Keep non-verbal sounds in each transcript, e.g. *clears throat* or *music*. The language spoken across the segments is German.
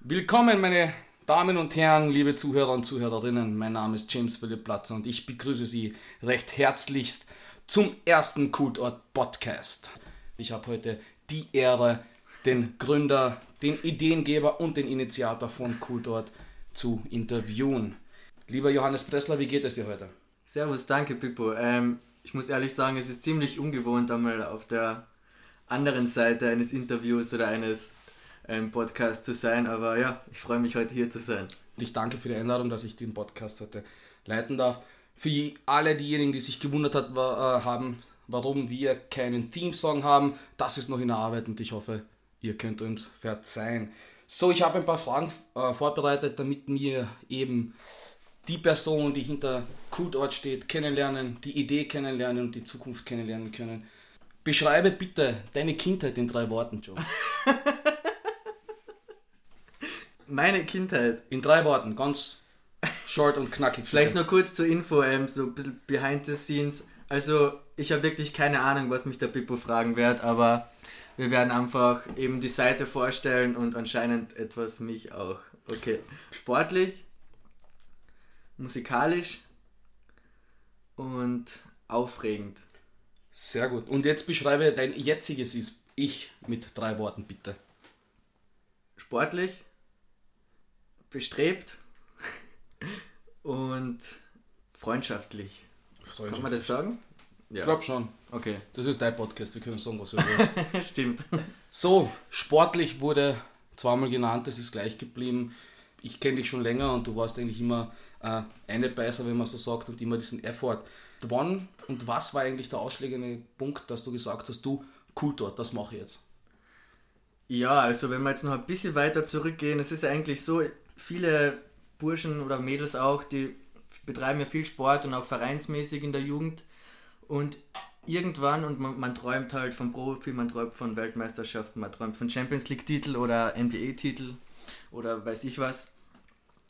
Willkommen, meine Damen und Herren, liebe Zuhörer und Zuhörerinnen. Mein Name ist James Philipp Platzer und ich begrüße Sie recht herzlichst zum ersten Kultort Podcast. Ich habe heute die Ehre, den Gründer, den Ideengeber und den Initiator von Kultort zu interviewen. Lieber Johannes Pressler, wie geht es dir heute? Servus, danke Pippo. Ähm, ich muss ehrlich sagen, es ist ziemlich ungewohnt, einmal auf der anderen Seite eines Interviews oder eines ähm, Podcasts zu sein, aber ja, ich freue mich heute hier zu sein. Ich danke für die Einladung, dass ich den Podcast heute leiten darf. Für alle diejenigen, die sich gewundert hat, war, äh, haben, warum wir keinen Teamsong haben, das ist noch in der Arbeit und ich hoffe, ihr könnt uns verzeihen. So, ich habe ein paar Fragen äh, vorbereitet, damit mir eben die Person, die hinter Kultort steht, kennenlernen, die Idee kennenlernen und die Zukunft kennenlernen können. Beschreibe bitte deine Kindheit in drei Worten, Joe. *laughs* Meine Kindheit. In drei Worten, ganz short und knackig. Vielleicht nur kurz zur Info, ähm, so ein bisschen behind the scenes. Also, ich habe wirklich keine Ahnung, was mich der Pippo fragen wird, aber wir werden einfach eben die Seite vorstellen und anscheinend etwas mich auch. Okay. Sportlich, musikalisch und aufregend. Sehr gut. Und jetzt beschreibe dein jetziges Ich mit drei Worten, bitte. Sportlich, bestrebt und freundschaftlich. freundschaftlich. Kann man das sagen? Ja. Ich glaube schon. Okay. Das ist dein Podcast, wir können sagen, was wir wollen. *laughs* Stimmt. So, sportlich wurde zweimal genannt, das ist gleich geblieben. Ich kenne dich schon länger und du warst eigentlich immer äh, eine Beißer, wenn man so sagt, und immer diesen Effort. Wann und was war eigentlich der ausschlägende Punkt, dass du gesagt hast, du, Kultur, das mache ich jetzt? Ja, also wenn wir jetzt noch ein bisschen weiter zurückgehen, es ist eigentlich so, viele Burschen oder Mädels auch, die betreiben ja viel Sport und auch vereinsmäßig in der Jugend. Und irgendwann, und man, man träumt halt von Profi, man träumt von Weltmeisterschaften, man träumt von Champions League-Titel oder NBA-Titel oder weiß ich was.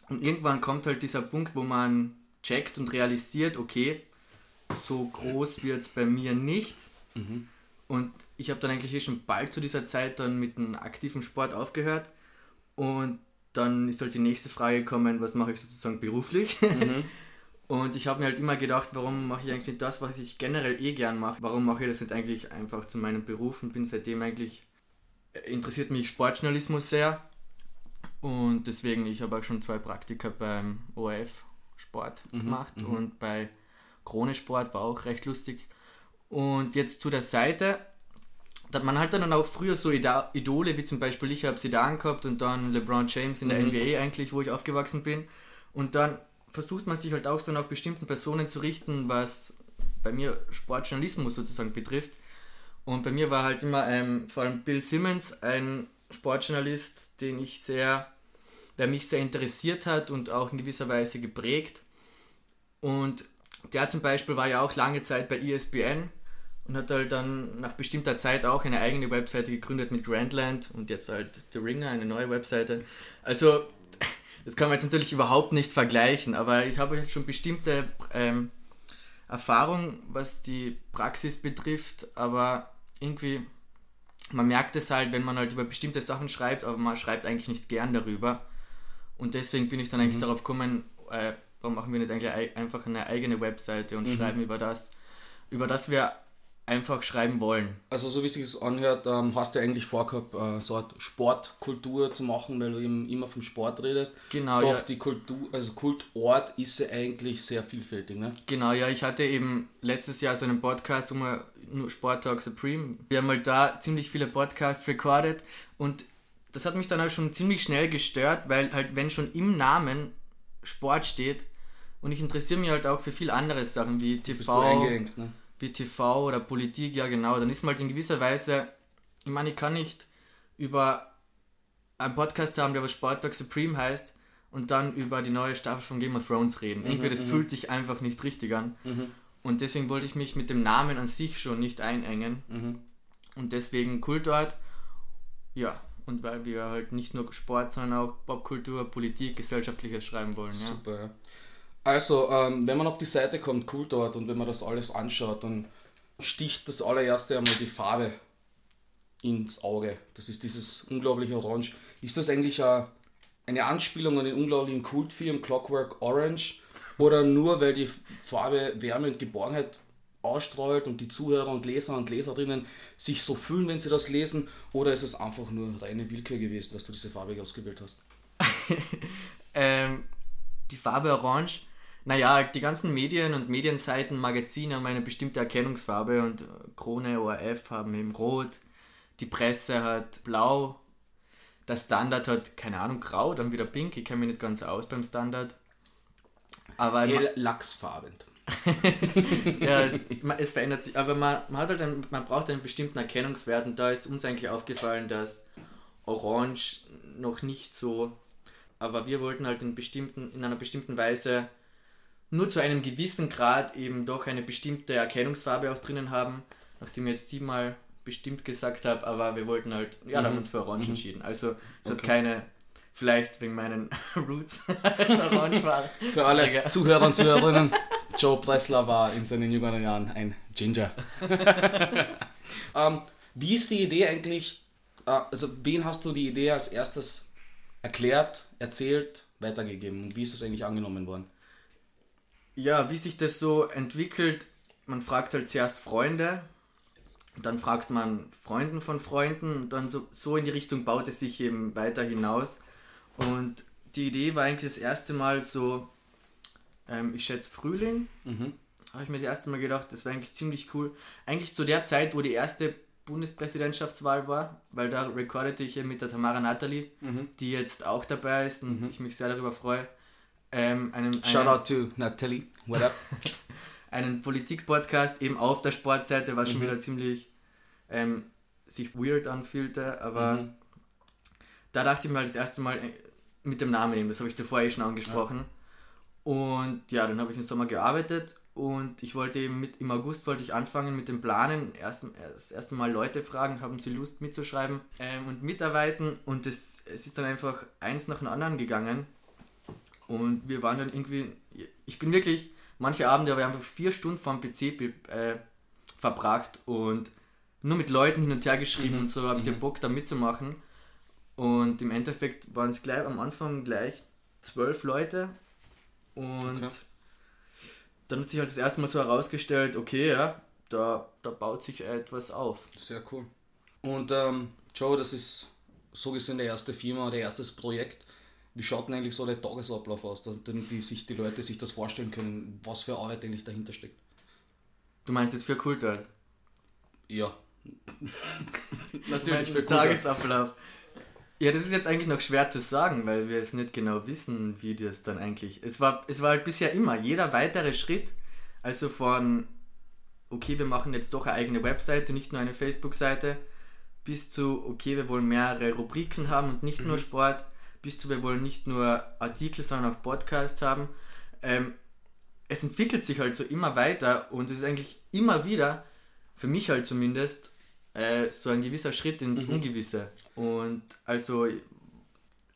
Und irgendwann kommt halt dieser Punkt, wo man checkt und realisiert, okay, so groß wird es bei mir nicht. Mhm. Und ich habe dann eigentlich eh schon bald zu dieser Zeit dann mit dem aktiven Sport aufgehört. Und dann ist halt die nächste Frage gekommen, was mache ich sozusagen beruflich? Mhm. *laughs* Und ich habe mir halt immer gedacht, warum mache ich eigentlich nicht das, was ich generell eh gern mache? Warum mache ich das nicht eigentlich einfach zu meinem Beruf und bin seitdem eigentlich, äh, interessiert mich Sportjournalismus sehr. Und deswegen, ich habe auch schon zwei Praktika beim ORF Sport mhm, gemacht mhm. und bei Krone Sport war auch recht lustig. Und jetzt zu der Seite, da hat man halt dann auch früher so Idole, wie zum Beispiel ich habe Zidane gehabt und dann LeBron James in der mhm. NBA eigentlich, wo ich aufgewachsen bin. Und dann versucht man sich halt auch so nach bestimmten Personen zu richten, was bei mir Sportjournalismus sozusagen betrifft. Und bei mir war halt immer ähm, vor allem Bill Simmons ein Sportjournalist, den ich sehr, der mich sehr interessiert hat und auch in gewisser Weise geprägt. Und der zum Beispiel war ja auch lange Zeit bei ESPN und hat halt dann nach bestimmter Zeit auch eine eigene Webseite gegründet mit Grandland und jetzt halt The Ringer, eine neue Webseite. Also, *laughs* das kann man jetzt natürlich überhaupt nicht vergleichen, aber ich habe halt schon bestimmte ähm, Erfahrung, was die Praxis betrifft, aber irgendwie, man merkt es halt, wenn man halt über bestimmte Sachen schreibt, aber man schreibt eigentlich nicht gern darüber. Und deswegen bin ich dann eigentlich mhm. darauf gekommen, äh, warum machen wir nicht eigentlich einfach eine eigene Webseite und mhm. schreiben über das, über das wir einfach schreiben wollen. Also so wie sich das anhört, ähm, hast du eigentlich vorgehabt, äh, so eine Sportkultur zu machen, weil du eben immer vom Sport redest. Genau. Doch ja. die Kultur, also Kultort ist ja eigentlich sehr vielfältig, ne? Genau, ja, ich hatte eben letztes Jahr so einen Podcast, wo wir nur Sport Talk Supreme. Wir haben halt da ziemlich viele Podcasts recorded und das hat mich dann auch schon ziemlich schnell gestört, weil halt, wenn schon im Namen Sport steht und ich interessiere mich halt auch für viel andere Sachen wie TV. Bist du eingeengt, ne? Wie TV oder Politik, ja genau, dann ist man halt in gewisser Weise, ich meine, ich kann nicht über einen Podcast haben, der aber Sporttag Supreme heißt und dann über die neue Staffel von Game of Thrones reden. Mhm, Irgendwie, das mhm. fühlt sich einfach nicht richtig an. Mhm. Und deswegen wollte ich mich mit dem Namen an sich schon nicht einengen. Mhm. Und deswegen Kultort, ja, und weil wir halt nicht nur Sport, sondern auch Popkultur, Politik, Gesellschaftliches schreiben wollen. Ja. Super. Also, ähm, wenn man auf die Seite kommt, cool dort, und wenn man das alles anschaut, dann sticht das allererste einmal die Farbe ins Auge. Das ist dieses unglaubliche Orange. Ist das eigentlich ein eine Anspielung an den unglaublichen Kultfilm Clockwork Orange oder nur weil die Farbe Wärme und Geborgenheit ausstrahlt und die Zuhörer und Leser und Leserinnen sich so fühlen, wenn sie das lesen? Oder ist es einfach nur reine Willkür gewesen, dass du diese Farbe ausgewählt hast? *laughs* ähm, die Farbe Orange, naja, die ganzen Medien und Medienseiten, Magazine haben eine bestimmte Erkennungsfarbe und Krone, ORF haben eben Rot, die Presse hat Blau, der Standard hat, keine Ahnung, Grau, dann wieder Pink, ich kenne mich nicht ganz aus beim Standard. Aber Hell lachsfarben. *laughs* ja, es, es, verändert sich, aber man, man, hat halt einen, man braucht einen bestimmten Erkennungswert und da ist uns eigentlich aufgefallen, dass Orange noch nicht so, aber wir wollten halt in, bestimmten, in einer bestimmten Weise nur zu einem gewissen Grad eben doch eine bestimmte Erkennungsfarbe auch drinnen haben, nachdem ich jetzt siebenmal bestimmt gesagt habe, aber wir wollten halt, ja, mhm. da haben wir uns für Orange mhm. entschieden. Also es okay. hat keine Vielleicht wegen meinen *laughs* Roots als *laughs* Orange war. Für alle Zuhörer und Zuhörerinnen, *laughs* Joe Pressler war in seinen jüngeren Jahren ein Ginger. ähm, wie ist die Idee eigentlich, äh, also wen hast du die Idee als erstes erklärt, erzählt, weitergegeben und wie ist das eigentlich angenommen worden? Ja, wie sich das so entwickelt, man fragt halt zuerst Freunde, dann fragt man Freunden von Freunden und dann so, so in die Richtung baut es sich eben weiter hinaus. Und die Idee war eigentlich das erste Mal so, ähm, ich schätze Frühling, mhm. habe ich mir das erste Mal gedacht, das war eigentlich ziemlich cool. Eigentlich zu der Zeit, wo die erste Bundespräsidentschaftswahl war, weil da recordete ich ja mit der Tamara Nathalie, mhm. die jetzt auch dabei ist und mhm. ich mich sehr darüber freue. Ähm, einen, Shout out to Nathalie, what up? *laughs* einen Politik-Podcast eben auf der Sportseite, was schon mhm. wieder ziemlich ähm, sich weird anfühlte, aber mhm. da dachte ich mir halt das erste Mal, äh, mit dem Namen eben, das habe ich zuvor eh schon angesprochen. Ja. Und ja, dann habe ich im Sommer gearbeitet und ich wollte eben mit, im August wollte ich anfangen mit dem Planen, erst, das erste Mal Leute fragen, haben sie Lust mitzuschreiben ähm, und mitarbeiten und das, es ist dann einfach eins nach dem anderen gegangen und wir waren dann irgendwie, ich bin wirklich, manche Abende habe ich einfach vier Stunden vom PC äh, verbracht und nur mit Leuten hin und her geschrieben mhm. und so, habt ihr mhm. Bock da mitzumachen? Und im Endeffekt waren es gleich am Anfang gleich zwölf Leute. Und okay. dann hat sich halt das erste Mal so herausgestellt, okay, ja, da, da baut sich etwas auf. Sehr cool. Und ähm, Joe, das ist so gesehen der erste Firma, der erstes Projekt. Wie schaut denn eigentlich so der Tagesablauf aus, damit die, sich die Leute sich das vorstellen können, was für Arbeit eigentlich dahinter steckt? Du meinst jetzt für Kultur? Ja. *laughs* Natürlich für Kultur. Tagesablauf. Ja, das ist jetzt eigentlich noch schwer zu sagen, weil wir es nicht genau wissen, wie das dann eigentlich. Es war, es war halt bisher immer jeder weitere Schritt, also von okay, wir machen jetzt doch eine eigene Webseite, nicht nur eine Facebook-Seite, bis zu okay, wir wollen mehrere Rubriken haben und nicht mhm. nur Sport, bis zu wir wollen nicht nur Artikel, sondern auch Podcasts haben. Ähm, es entwickelt sich halt so immer weiter und es ist eigentlich immer wieder, für mich halt zumindest, äh, so ein gewisser Schritt ins mhm. Ungewisse. Und also,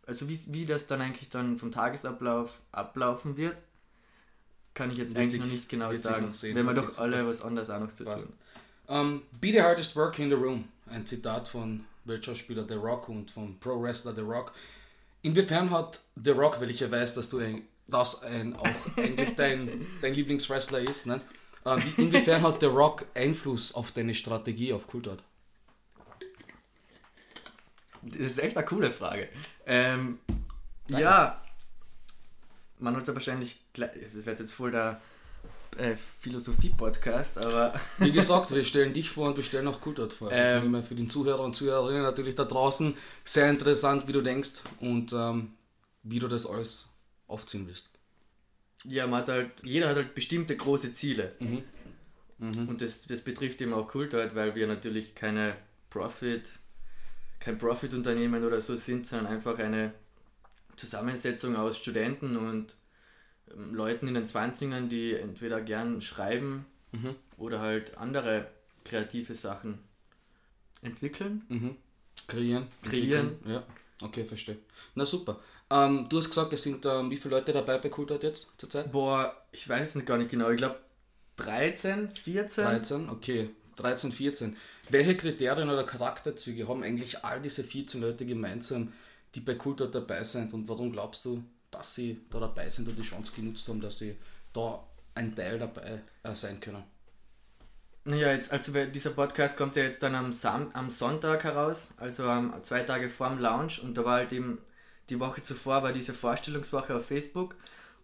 also wie, wie das dann eigentlich dann vom Tagesablauf ablaufen wird, kann ich jetzt eigentlich noch nicht genau sagen. Wenn wir doch alle was anderes auch noch zu passt. tun. Um, ähm, be the hardest worker in the room. Ein Zitat von Weltschauspieler The Rock und vom Pro Wrestler The Rock. Inwiefern hat The Rock, weil ich ja weiß, dass du ein, das ein, auch eigentlich dein, dein Lieblingswrestler ist, ne? Uh, inwiefern hat The Rock Einfluss auf deine Strategie auf Kultart? Das ist echt eine coole Frage. Ähm, ja, man hat da wahrscheinlich, es wird jetzt voll der äh, Philosophie-Podcast, aber. *laughs* Wie gesagt, wir stellen dich vor und wir stellen auch Kultart vor. Also ähm, für den Zuhörer und Zuhörerinnen natürlich da draußen sehr interessant, wie du denkst und ähm, wie du das alles aufziehen willst. Ja, man hat halt, jeder hat halt bestimmte große Ziele. Mhm. Mhm. Und das, das betrifft eben auch Kultart, weil wir natürlich keine Profit, kein Profit-Unternehmen oder so sind, sondern einfach eine Zusammensetzung aus Studenten und Leuten in den 20ern, die entweder gern schreiben mhm. oder halt andere kreative Sachen entwickeln. Mhm. Kreieren. Kreieren. Ja, okay, verstehe. Na super. Ähm, du hast gesagt, es sind ähm, wie viele Leute dabei bei Kultart jetzt zurzeit? Boah, ich weiß jetzt gar nicht genau. Ich glaube 13, 14. 13, okay. 13, 14. Welche Kriterien oder Charakterzüge haben eigentlich all diese 14 Leute gemeinsam, die bei Kultort dabei sind und warum glaubst du, dass sie da dabei sind und die Chance genutzt haben, dass sie da ein Teil dabei äh, sein können? Naja, jetzt, also dieser Podcast kommt ja jetzt dann am, Sam am Sonntag heraus, also um, zwei Tage vor dem Launch und da war halt eben die Woche zuvor war diese Vorstellungswoche auf Facebook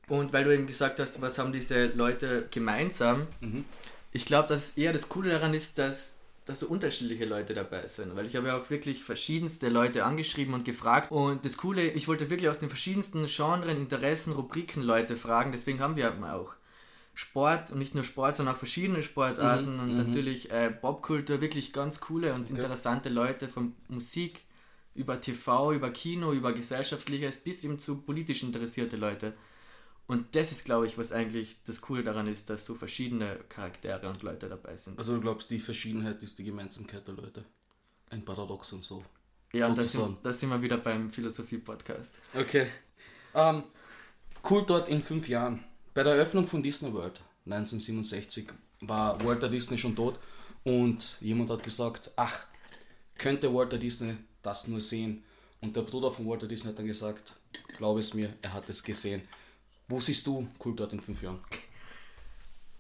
und weil du eben gesagt hast, was haben diese Leute gemeinsam, mhm. ich glaube, dass eher das Coole daran ist, dass dass so unterschiedliche Leute dabei sind, weil ich habe ja auch wirklich verschiedenste Leute angeschrieben und gefragt und das Coole, ich wollte wirklich aus den verschiedensten Genren, Interessen, Rubriken Leute fragen, deswegen haben wir auch Sport und nicht nur Sport, sondern auch verschiedene Sportarten mhm, und mhm. natürlich äh, Popkultur, wirklich ganz coole und okay. interessante Leute von Musik über TV, über Kino, über Gesellschaftliches bis eben zu politisch interessierte Leute. Und das ist, glaube ich, was eigentlich das Coole daran ist, dass so verschiedene Charaktere und Leute dabei sind. Also du glaubst, die Verschiedenheit ist die Gemeinsamkeit der Leute. Ein Paradox und so. Ja, und da sind, sind wir wieder beim Philosophie-Podcast. Okay. Ähm, cool dort in fünf Jahren. Bei der Eröffnung von Disney World 1967 war Walter Disney schon tot und jemand hat gesagt, ach, könnte Walter Disney das nur sehen? Und der Bruder von Walter Disney hat dann gesagt, glaube es mir, er hat es gesehen. Wo siehst du Kultort in fünf Jahren?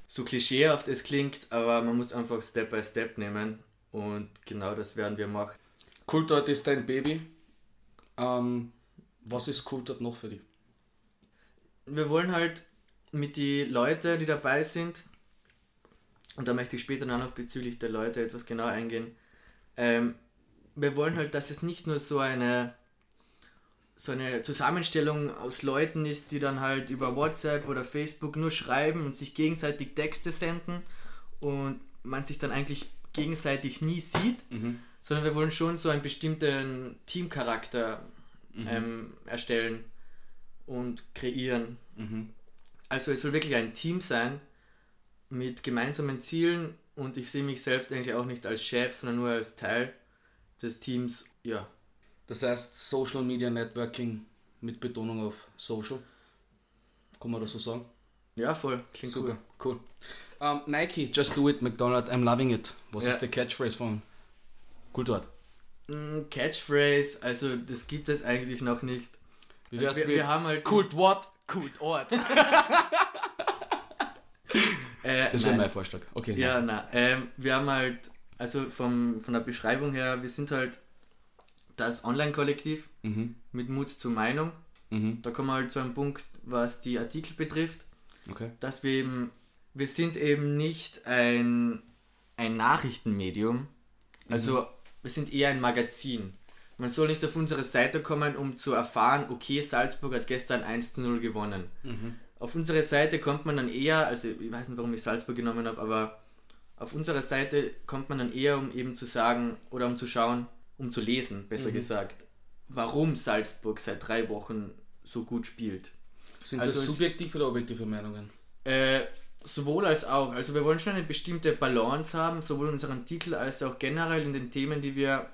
So klischeehaft es klingt, aber man muss einfach Step by Step nehmen und genau das werden wir machen. Kultort ist dein Baby. Ähm, was ist Kultort noch für dich? Wir wollen halt mit den Leuten, die dabei sind, und da möchte ich später noch bezüglich der Leute etwas genauer eingehen, ähm, wir wollen halt, dass es nicht nur so eine so eine Zusammenstellung aus Leuten ist, die dann halt über WhatsApp oder Facebook nur schreiben und sich gegenseitig Texte senden und man sich dann eigentlich gegenseitig nie sieht, mhm. sondern wir wollen schon so einen bestimmten Teamcharakter mhm. ähm, erstellen und kreieren. Mhm. Also es soll wirklich ein Team sein mit gemeinsamen Zielen und ich sehe mich selbst eigentlich auch nicht als Chef, sondern nur als Teil des Teams. Ja, das heißt Social Media Networking mit Betonung auf Social. Kann man das so sagen? Ja, voll. Klingt Super, cool. Um, ähm, Nike, just do it, McDonald's, I'm loving it. Was ja. ist der Catchphrase von Kultort? Mm, Catchphrase, also das gibt es eigentlich noch nicht. Wie also wir, wir, haben halt. Kult what? Kult Ort. *laughs* äh, das wäre mein Vorschlag. Okay. Ja, nein. Ähm, wir haben halt, also vom, von der Beschreibung her, wir sind halt das Online-Kollektiv mhm. mit Mut zur Meinung. Mhm. Da kommen wir halt zu einem Punkt, was die Artikel betrifft, okay. dass wir eben, wir sind eben nicht ein, ein Nachrichtenmedium, also mhm. wir sind eher ein Magazin. Man soll nicht auf unsere Seite kommen, um zu erfahren, okay, Salzburg hat gestern 1 zu 0 gewonnen. Mhm. Auf unsere Seite kommt man dann eher, also ich weiß nicht, warum ich Salzburg genommen habe, aber auf unserer Seite kommt man dann eher, um eben zu sagen oder um zu schauen, um zu lesen, besser mhm. gesagt, warum Salzburg seit drei Wochen so gut spielt. Sind also das subjektive oder objektive Meinungen? Äh, sowohl als auch. Also wir wollen schon eine bestimmte Balance haben, sowohl in unserem Titel als auch generell in den Themen, die wir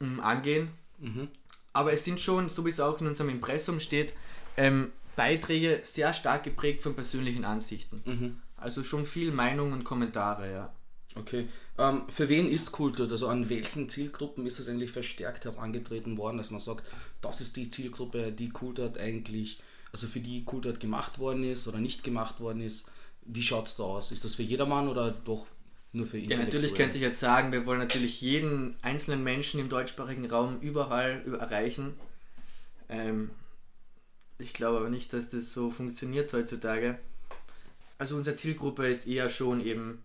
ähm, angehen. Mhm. Aber es sind schon, so wie es auch in unserem Impressum steht, ähm, Beiträge sehr stark geprägt von persönlichen Ansichten. Mhm. Also schon viel Meinung und Kommentare, ja. Okay. Ähm, für wen ist Kultur? Also an welchen Zielgruppen ist das eigentlich verstärkt herangetreten worden, dass man sagt, das ist die Zielgruppe, die Kultur eigentlich, also für die Kultur gemacht worden ist oder nicht gemacht worden ist? Wie schaut es da aus? Ist das für jedermann oder doch nur für ihn? Ja, natürlich könnte ich jetzt sagen, wir wollen natürlich jeden einzelnen Menschen im deutschsprachigen Raum überall erreichen. Ähm, ich glaube aber nicht, dass das so funktioniert heutzutage. Also unsere Zielgruppe ist eher schon eben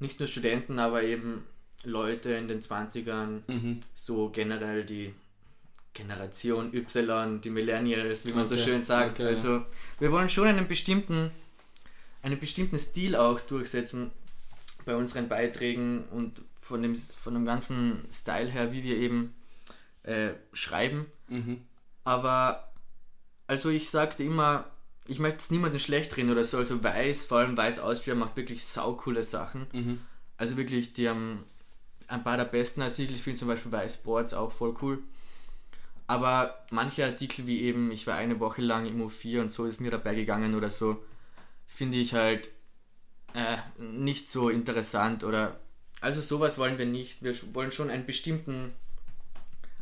nicht nur Studenten, aber eben Leute in den 20ern, mhm. so generell die Generation Y, die Millennials, wie man okay. so schön sagt. Okay, also ja. wir wollen schon einen bestimmten, einen bestimmten Stil auch durchsetzen bei unseren Beiträgen und von dem, von dem ganzen Style her, wie wir eben äh, schreiben. Mhm. Aber also ich sagte immer, ich möchte es niemandem schlecht reden oder so, also Weiß, vor allem Weiß Austria macht wirklich saukoole Sachen. Mhm. Also wirklich, die haben ein paar der besten Artikel, ich finde zum Beispiel Weiß Sports auch voll cool. Aber manche Artikel wie eben, ich war eine Woche lang im U4 und so ist mir dabei gegangen oder so, finde ich halt äh, nicht so interessant oder also sowas wollen wir nicht. Wir wollen schon einen bestimmten,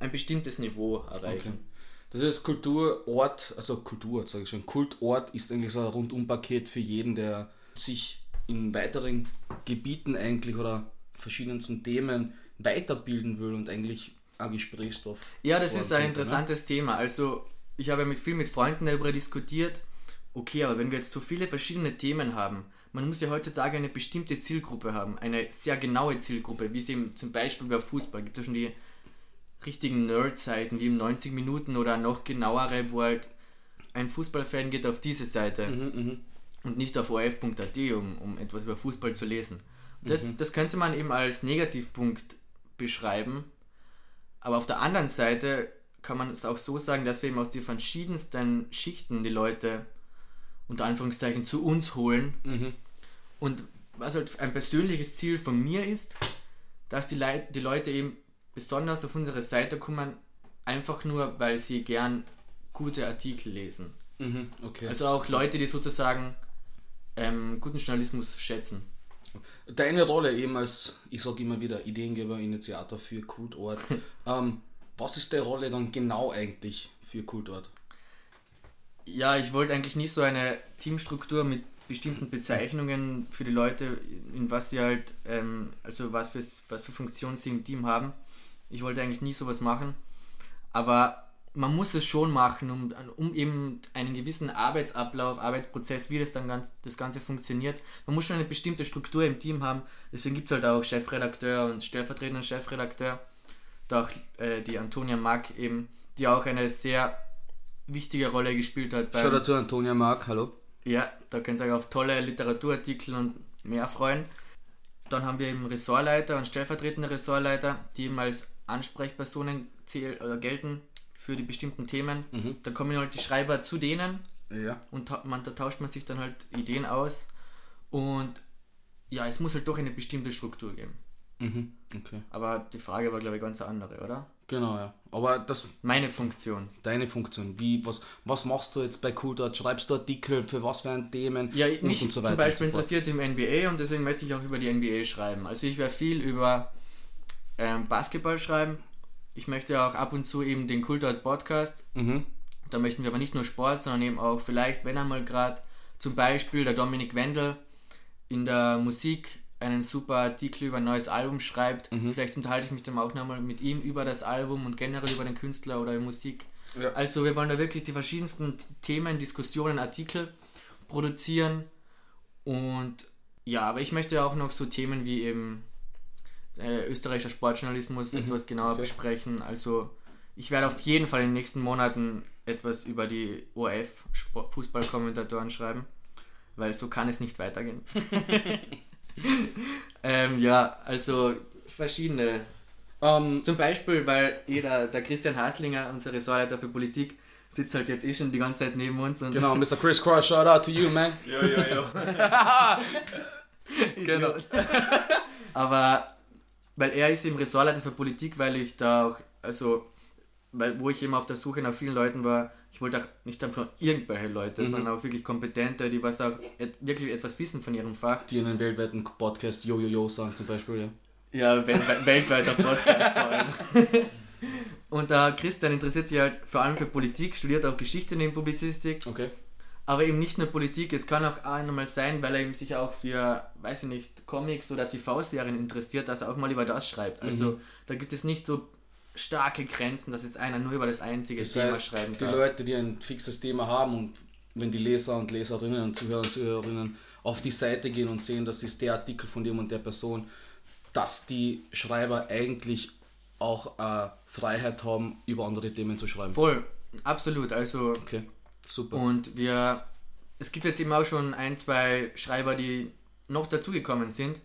ein bestimmtes Niveau erreichen. Okay. Das ist Kulturort, also Kulturort sage ich schon, Kultort ist eigentlich so ein Rundumpaket für jeden, der sich in weiteren Gebieten eigentlich oder verschiedensten Themen weiterbilden will und eigentlich ein Gesprächsstoff. Ja, das ist ein könnte, ne? interessantes Thema. Also, ich habe mit viel mit Freunden darüber diskutiert. Okay, aber wenn wir jetzt so viele verschiedene Themen haben, man muss ja heutzutage eine bestimmte Zielgruppe haben, eine sehr genaue Zielgruppe, wie es eben zum Beispiel bei Fußball gibt es ja schon die richtigen Nerd-Seiten, wie im 90 Minuten oder noch genauere, wo halt ein Fußballfan geht auf diese Seite Mhm, und nicht auf orf.at, um, um etwas über Fußball zu lesen. Das, Mhm. das könnte man eben als Negativpunkt beschreiben. Aber auf der anderen Seite kann man es auch so sagen, dass wir eben aus den verschiedensten Schichten die Leute unter Anführungszeichen zu uns holen. Mhm. Und was halt ein persönliches Ziel von mir ist, dass die, Leit die Leute eben besonders auf unsere Seite kommen, einfach nur, weil sie gern gute Artikel lesen. Mhm, okay. Also auch Leute, die sozusagen ähm, guten Journalismus schätzen. Deine Rolle eben als, ich sage immer wieder, Ideengeber, Initiator für Kultort. *laughs* ähm, was ist deine Rolle dann genau eigentlich für Kultort? Ja, ich wollte eigentlich nicht so eine Teamstruktur mit bestimmten Bezeichnungen für die Leute, in was sie halt, ähm, also was für, was für Funktionen sie im Team haben. Ich wollte eigentlich nie sowas machen. Aber man muss es schon machen, um, um eben einen gewissen Arbeitsablauf, Arbeitsprozess, wie das dann ganz, das Ganze funktioniert. Man muss schon eine bestimmte Struktur im Team haben. Deswegen gibt es halt auch Chefredakteur und stellvertretenden Chefredakteur. Da auch äh, die Antonia Mack eben, die auch eine sehr wichtige Rolle gespielt hat beim, Shoutout to Antonia Mark, hallo. ja, da könnt ihr euch auf tolle Literaturartikel und mehr freuen. Dann haben wir eben Ressortleiter und stellvertretende Ressortleiter, die eben als Ansprechpersonen zähl oder gelten für die bestimmten Themen. Mhm. Da kommen halt die Schreiber zu denen Ja. und man, da tauscht man sich dann halt Ideen aus. Und ja, es muss halt doch eine bestimmte Struktur geben. Mhm. Okay. Aber die Frage war, glaube ich, ganz eine andere, oder? Genau, ja. Aber das Meine Funktion. deine Funktion. Wie, was, was machst du jetzt bei Kultort? Schreibst du Artikel für was für ein Themen? Ja, und, mich und so zum weiter Beispiel so fort. interessiert im NBA und deswegen möchte ich auch über die NBA schreiben. Also ich werde viel über ähm, Basketball schreiben. Ich möchte auch ab und zu eben den Kultort Podcast. Mhm. Da möchten wir aber nicht nur Sport, sondern eben auch vielleicht, wenn einmal gerade zum Beispiel der Dominik Wendel in der Musik einen super Artikel über ein neues Album schreibt. Mhm. Vielleicht unterhalte ich mich dann auch nochmal mit ihm über das Album und generell über den Künstler oder die Musik. Ja. Also wir wollen da wirklich die verschiedensten Themen, Diskussionen, Artikel produzieren. Und ja, aber ich möchte auch noch so Themen wie eben äh, österreichischer Sportjournalismus etwas genauer okay. besprechen. Also ich werde auf jeden Fall in den nächsten Monaten etwas über die ORF Fußballkommentatoren schreiben, weil so kann es nicht weitergehen. *laughs* ähm, ja, also verschiedene. Ähm, Zum Beispiel, weil jeder, der Christian Haslinger, unser Ressortleiter für Politik, sitzt halt jetzt eh schon die ganze Zeit neben uns und genau, Mr. Chris Cross, shout out to you, man. Jo, jo, jo. Genau. Aber weil er ist eben Ressortleiter für Politik, weil ich da auch, also, weil, wo ich eben auf der Suche nach vielen Leuten war, ich wollte auch nicht einfach nur irgendwelche Leute, sondern auch wirklich kompetente, die was auch et wirklich etwas wissen von ihrem Fach. Die einen weltweiten Podcast Yo Yo Yo sagen zum Beispiel, ja. Ja, wel weltweiter Podcast vor allem. *laughs* Und der Christian interessiert sich halt vor allem für Politik, studiert auch Geschichte neben Publizistik, Okay. Aber eben nicht nur Politik, es kann auch einmal sein, weil er eben sich auch für, weiß ich nicht, Comics oder TV-Serien interessiert, dass er auch mal über das schreibt. Also da gibt es nicht so starke Grenzen, dass jetzt einer nur über das einzige Das Thema heißt, schreiben die darf. Leute, die ein fixes Thema haben und wenn die Leser und Leserinnen und Zuhörer und Zuhörerinnen auf die Seite gehen und sehen, das ist der Artikel von dem und der Person, dass die Schreiber eigentlich auch äh, Freiheit haben, über andere Themen zu schreiben. Voll, absolut. Also Okay, super. Und wir, es gibt jetzt eben auch schon ein, zwei Schreiber, die noch dazugekommen sind.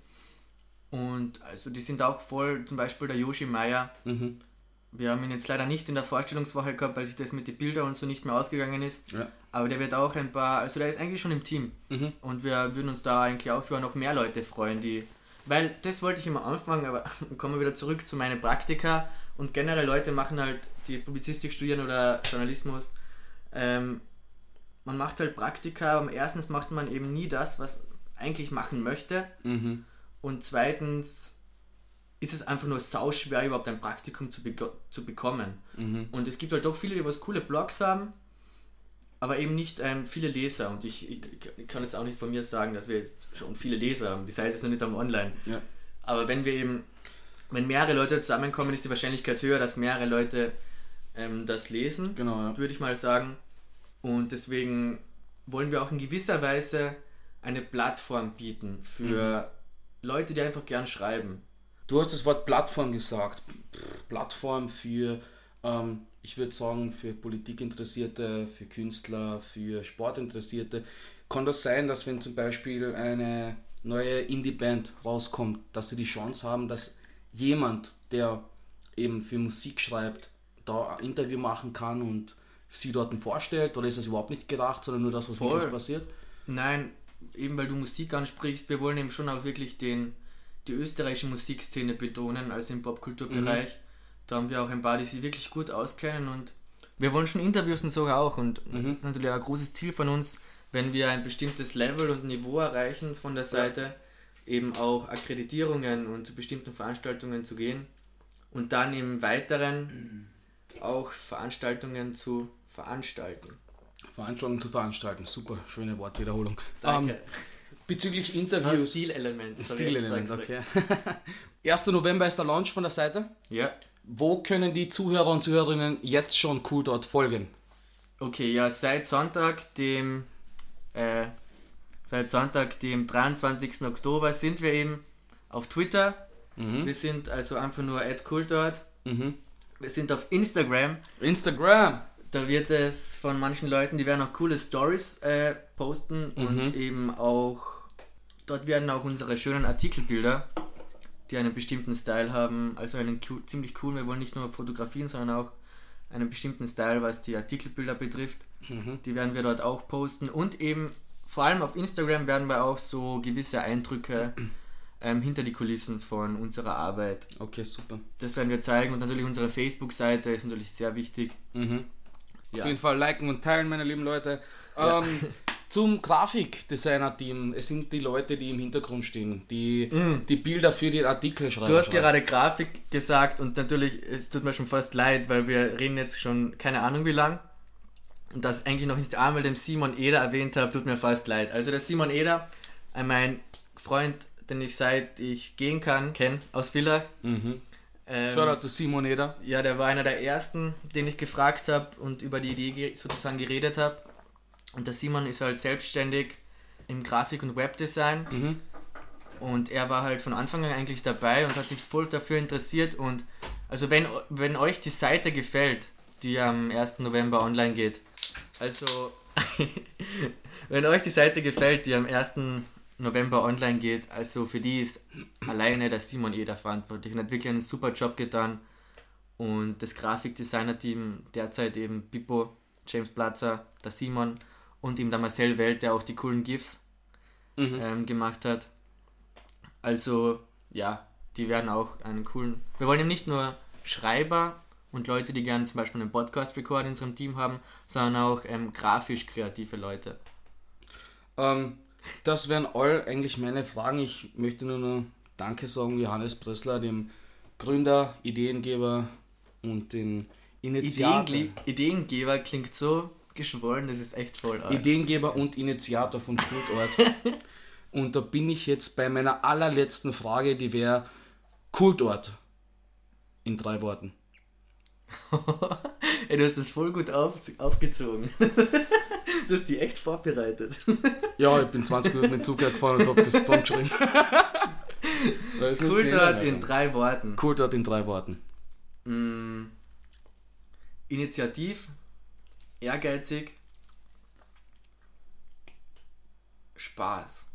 Und also die sind auch voll, zum Beispiel der Yoshi Meier. Mhm. Wir haben ihn jetzt leider nicht in der Vorstellungswoche gehabt, weil sich das mit den Bildern und so nicht mehr ausgegangen ist. Ja. Aber der wird auch ein paar, also der ist eigentlich schon im Team. Mhm. Und wir würden uns da eigentlich auch über noch mehr Leute freuen, die. Weil das wollte ich immer anfangen, aber *laughs* kommen wir wieder zurück zu meinen Praktika. Und generell Leute machen halt, die Publizistik studieren oder Journalismus. Ähm, man macht halt Praktika, aber erstens macht man eben nie das, was eigentlich machen möchte. Mhm. Und zweitens ist es einfach nur sauschwer, überhaupt ein Praktikum zu, beko- zu bekommen. Mhm. Und es gibt halt doch viele, die was coole Blogs haben, aber eben nicht ähm, viele Leser. Und ich, ich, ich kann es auch nicht von mir sagen, dass wir jetzt schon viele Leser haben. Die Seite ist noch nicht am Online. Ja. Aber wenn wir eben, wenn mehrere Leute zusammenkommen, ist die Wahrscheinlichkeit höher, dass mehrere Leute ähm, das lesen, Genau, ja. würde ich mal sagen. Und deswegen wollen wir auch in gewisser Weise eine Plattform bieten für Leute, die einfach gern schreiben. Du hast das Wort Plattform gesagt. Plattform für, ähm, ich würde sagen, für Politikinteressierte, für Künstler, für Sportinteressierte. Kann das sein, dass wenn zum Beispiel eine neue Indie-Band rauskommt, dass sie die Chance haben, dass jemand, der eben für Musik schreibt, da ein Interview machen kann und sie dort vorstellt? Oder ist das überhaupt nicht gedacht, sondern nur das, was Voll. wirklich passiert? Nein, eben weil du Musik ansprichst, wir wollen eben schon auch wirklich den, die österreichische Musikszene betonen, also im Popkulturbereich. Da haben wir auch ein paar, die sich wirklich gut auskennen und wir wollen schon Interviews und so auch und das ist natürlich auch ein großes Ziel von uns, wenn wir ein bestimmtes Level und Niveau erreichen von der Seite, eben auch Akkreditierungen und zu bestimmten Veranstaltungen zu gehen und dann im Weiteren auch Veranstaltungen zu veranstalten. Veranstaltungen zu veranstalten. Super, schöne Wortwiederholung. Danke. Ähm, bezüglich Ein Interviews. Stilelement. Stilelement, okay. 1. *laughs* November ist der Launch von der Seite. Ja. Wo können die Zuhörer und Zuhörerinnen jetzt schon cool dort folgen? Okay, ja, seit Sonntag, dem äh, seit Sonntag, dem 23. Oktober, sind wir eben auf Twitter. Wir sind also einfach nur @kultort. Mhm. Wir sind auf Instagram. Instagram. Da wird es von manchen Leuten, die werden auch coole Stories äh, posten und eben auch dort werden auch unsere schönen Artikelbilder, die einen bestimmten Style haben, also einen ziemlich coolen. Wir wollen nicht nur fotografieren, sondern auch einen bestimmten Style, was die Artikelbilder betrifft. Die werden wir dort auch posten und eben vor allem auf Instagram werden wir auch so gewisse Eindrücke *clears throat* ähm, hinter die Kulissen von unserer Arbeit. Okay, super. Das werden wir zeigen und natürlich unsere Facebook-Seite ist natürlich sehr wichtig. Mhm. Ja. Auf jeden Fall liken und teilen, meine lieben Leute. Ähm, zum Grafikdesigner-Team. Es sind die Leute, die im Hintergrund stehen, die die Bilder für die Artikel schreiben. Mm. Du hast schreiben. gerade Grafik gesagt und natürlich, es tut mir schon fast leid, weil wir reden jetzt schon keine Ahnung wie lang. Und ich eigentlich noch nicht einmal den Simon Eder erwähnt habe, tut mir fast leid. Also der Simon Eder, mein Freund, den ich seit ich gehen kann, kenne, aus Villach. Mhm. Ähm, Shoutout to Simon Eder. Ja, der war einer der ersten, den ich gefragt habe und über die Idee ge- sozusagen geredet habe. Und der Simon ist halt selbstständig im Grafik- und Webdesign. Mhm. Und er war halt von Anfang an eigentlich dabei und hat sich voll dafür interessiert. Und also wenn, wenn euch die Seite gefällt, die am 1. November online geht, also *laughs* wenn euch die Seite gefällt, die am 1. November online geht, also für die ist alleine der Simon Eder verantwortlich und hat wirklich einen super Job getan. Und das Grafikdesigner-Team derzeit eben Pippo, James Platzer, der Simon und eben der Marcel Welt, der auch die coolen GIFs Mhm. ähm, gemacht hat. Also, ja, die werden auch einen coolen. Wir wollen eben nicht nur Schreiber und Leute, die gerne zum Beispiel einen Podcast-Record in unserem Team haben, sondern auch ähm, grafisch kreative Leute. Ähm, das wären all eigentlich meine Fragen. Ich möchte nur noch Danke sagen, Johannes Pressler, dem Gründer, Ideengeber und den Initiator. Ideengle Ideengeber klingt so geschwollen, das ist echt voll. arg. Ideengeber und Initiator von Kultort. *laughs* und da bin ich jetzt bei meiner allerletzten Frage, die wäre Kultort. In drei Worten. *laughs* Ey, du hast das voll gut auf, aufgezogen. *laughs* du hast die echt vorbereitet. *laughs* Ja, ich bin 20 Minuten mit Zug gefahren und habe das zusammengeschrieben. *laughs* Eh in drei Worten. Kultort in drei Worten. Mm, Initiativ, ehrgeizig, Spaß.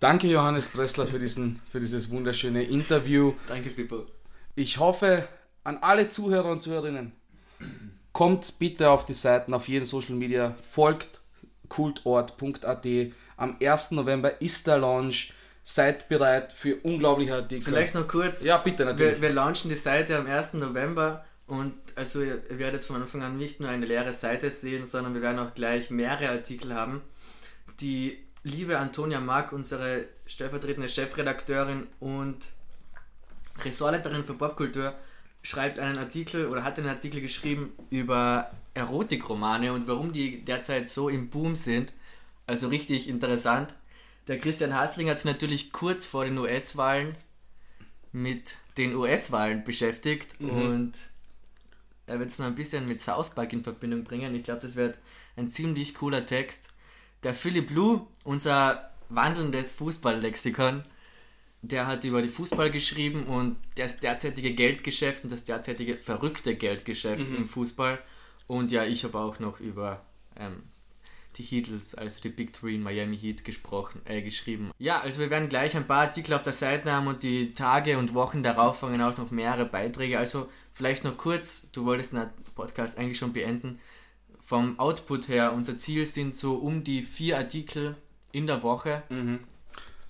Danke Johannes Pressler für, diesen, für dieses wunderschöne Interview. Danke, Pippo. Ich hoffe, an alle Zuhörer und Zuhörerinnen, kommt bitte auf die Seiten, auf jeden Social Media, folgt kultort.at. Am 1. November ist der Launch. Seid bereit für unglaubliche Artikel. Vielleicht noch kurz. Ja, bitte, natürlich. Wir, wir launchen die Seite am 1. November und also ihr werdet von Anfang an nicht nur eine leere Seite sehen, sondern wir werden auch gleich mehrere Artikel haben, die liebe Antonia Mack, unsere stellvertretende Chefredakteurin und Ressortleiterin für Popkultur, schreibt einen Artikel oder hat einen Artikel geschrieben über Erotikromane und warum die derzeit so im Boom sind. Also richtig interessant. Der Christian Hasling hat sich natürlich kurz vor den US-Wahlen mit den US-Wahlen beschäftigt mhm. und er wird es noch ein bisschen mit South Park in Verbindung bringen. Ich glaube, das wird ein ziemlich cooler Text. Der Philip Blue, unser wandelndes Fußballlexikon, der hat über die Fußball geschrieben und das derzeitige Geldgeschäft und das derzeitige verrückte Geldgeschäft mhm. im Fußball. Und ja, ich habe auch noch über ähm, die Heatles, also die Big Three in Miami Heat gesprochen, äh, geschrieben. Ja, also wir werden gleich ein paar Artikel auf der Seite haben und die Tage und Wochen darauf fangen auch noch mehrere Beiträge. Also vielleicht noch kurz, du wolltest den Podcast eigentlich schon beenden. Vom Output her, unser Ziel sind so um die vier Artikel in der Woche. Mhm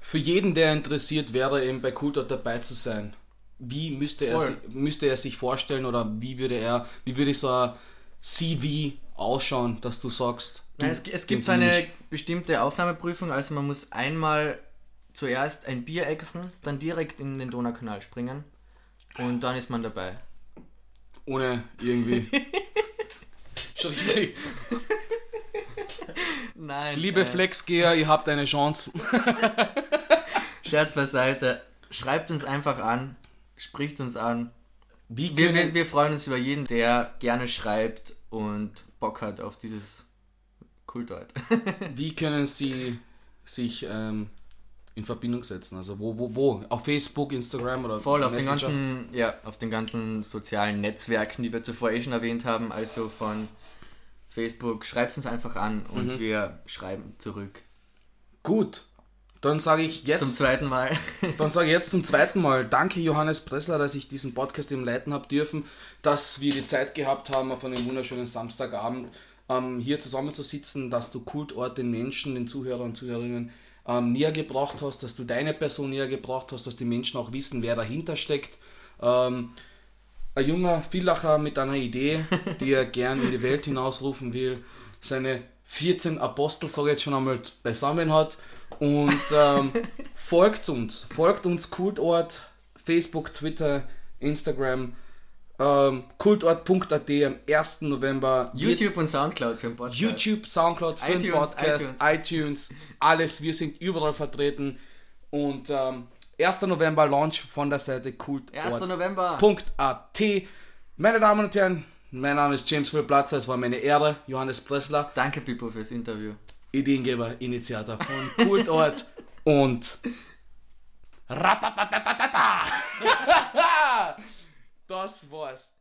für jeden, der interessiert wäre, eben bei Kultort dabei zu sein, wie müsste er, müsste er sich vorstellen oder wie würde er, wie würde so ein CV ausschauen, dass du sagst. Du Nein, es, es gibt eine bestimmte Aufnahmeprüfung, also man muss einmal zuerst ein Bier exen, dann direkt in den Donaukanal springen und dann ist man dabei. Ohne irgendwie. *laughs* Schon richtig. Nein. Liebe äh, Flexgeher, ihr habt eine Chance. *laughs* Scherz beiseite. Schreibt uns einfach an, spricht uns an. Wie wir, wir, wir freuen uns über jeden, der gerne schreibt und Bock hat auf dieses Kultort. *laughs* Wie können Sie sich ähm, in Verbindung setzen? Also wo, wo, wo? Auf Facebook, Instagram oder Voll, auf den ganzen, ja, auf den ganzen sozialen Netzwerken, die wir zuvor eh schon erwähnt haben, also von Facebook, schreibt uns einfach an und mhm. wir schreiben zurück. Gut, dann sage ich jetzt. Zum zweiten Mal. *laughs* dann sage ich jetzt zum zweiten Mal. Danke, Johannes Pressler, dass ich diesen Podcast im Leiten habe dürfen, dass wir die Zeit gehabt haben, auf einem wunderschönen Samstagabend ähm, hier zusammenzusitzen, dass du Kultort den Menschen, den Zuhörern und Zuhörerinnen ähm, näher gebracht hast, dass du deine Person näher gebracht hast, dass die Menschen auch wissen, wer dahinter steckt. Ähm, ein junger Villacher mit einer Idee, *laughs* die er gern in die Welt hinausrufen will, seine 14 Apostel, sage ich jetzt schon einmal, beisammen hat und ähm, *laughs* folgt uns, folgt uns Kultort, Facebook, Twitter, Instagram, ähm, kultort.at am 1. November. YouTube und Soundcloud für den Podcast. YouTube, Soundcloud für den Podcast, iTunes. iTunes. alles, wir sind überall vertreten. Und ähm, 1. November Launch von der Seite kultort.at. 1. November. Meine Damen und Herren, mein Name ist James Will Platzer, es war meine Ehre, Johannes Pressler. Danke, Pippo, fürs Interview. Ideengeber, Initiator von Kultort und Ratatatatata. *laughs* das war's.